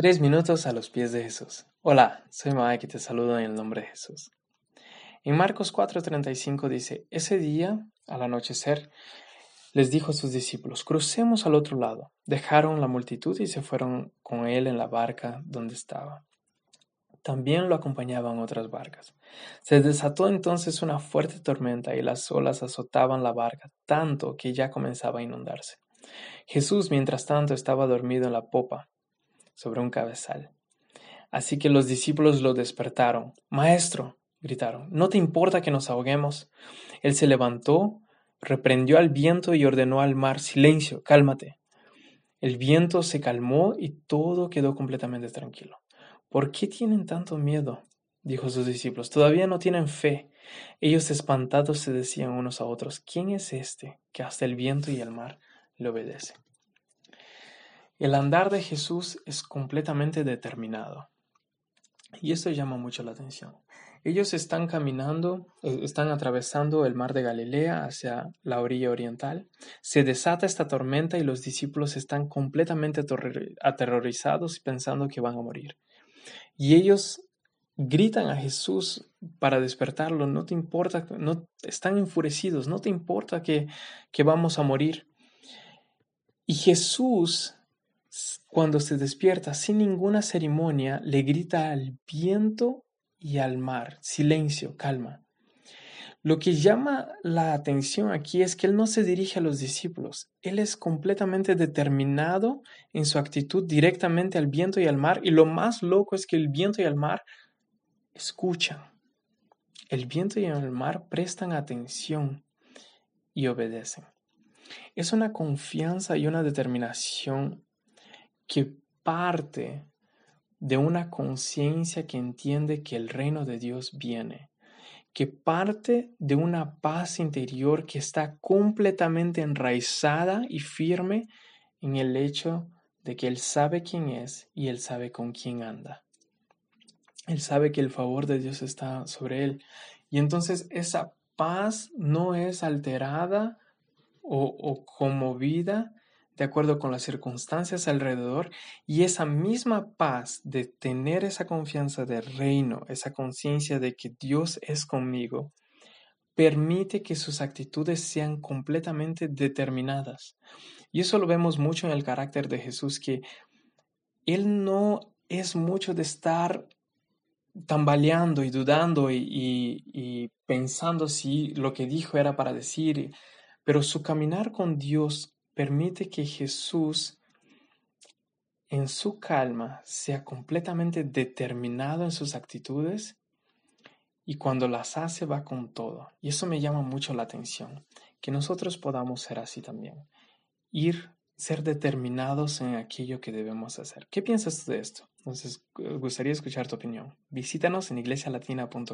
Tres minutos a los pies de Jesús. Hola, soy Mike y te saludo en el nombre de Jesús. En Marcos 4:35 dice, ese día, al anochecer, les dijo a sus discípulos, crucemos al otro lado. Dejaron la multitud y se fueron con él en la barca donde estaba. También lo acompañaban otras barcas. Se desató entonces una fuerte tormenta y las olas azotaban la barca tanto que ya comenzaba a inundarse. Jesús, mientras tanto, estaba dormido en la popa sobre un cabezal. Así que los discípulos lo despertaron. Maestro, gritaron, ¿no te importa que nos ahoguemos? Él se levantó, reprendió al viento y ordenó al mar, silencio, cálmate. El viento se calmó y todo quedó completamente tranquilo. ¿Por qué tienen tanto miedo? dijo sus discípulos. Todavía no tienen fe. Ellos espantados se decían unos a otros, ¿quién es este que hasta el viento y el mar le obedecen? El andar de Jesús es completamente determinado. Y esto llama mucho la atención. Ellos están caminando, eh, están atravesando el mar de Galilea hacia la orilla oriental. Se desata esta tormenta y los discípulos están completamente aterrorizados y pensando que van a morir. Y ellos gritan a Jesús para despertarlo, no te importa, no están enfurecidos, no te importa que, que vamos a morir. Y Jesús cuando se despierta sin ninguna ceremonia, le grita al viento y al mar, silencio, calma. Lo que llama la atención aquí es que él no se dirige a los discípulos, él es completamente determinado en su actitud directamente al viento y al mar, y lo más loco es que el viento y el mar escuchan. El viento y el mar prestan atención y obedecen. Es una confianza y una determinación que parte de una conciencia que entiende que el reino de Dios viene, que parte de una paz interior que está completamente enraizada y firme en el hecho de que Él sabe quién es y Él sabe con quién anda. Él sabe que el favor de Dios está sobre Él. Y entonces esa paz no es alterada o, o conmovida de acuerdo con las circunstancias alrededor y esa misma paz de tener esa confianza del reino, esa conciencia de que Dios es conmigo, permite que sus actitudes sean completamente determinadas. Y eso lo vemos mucho en el carácter de Jesús, que Él no es mucho de estar tambaleando y dudando y, y pensando si lo que dijo era para decir, pero su caminar con Dios permite que Jesús en su calma sea completamente determinado en sus actitudes y cuando las hace va con todo. Y eso me llama mucho la atención, que nosotros podamos ser así también. Ir, ser determinados en aquello que debemos hacer. ¿Qué piensas de esto? Entonces, gustaría escuchar tu opinión. Visítanos en iglesialatina.com.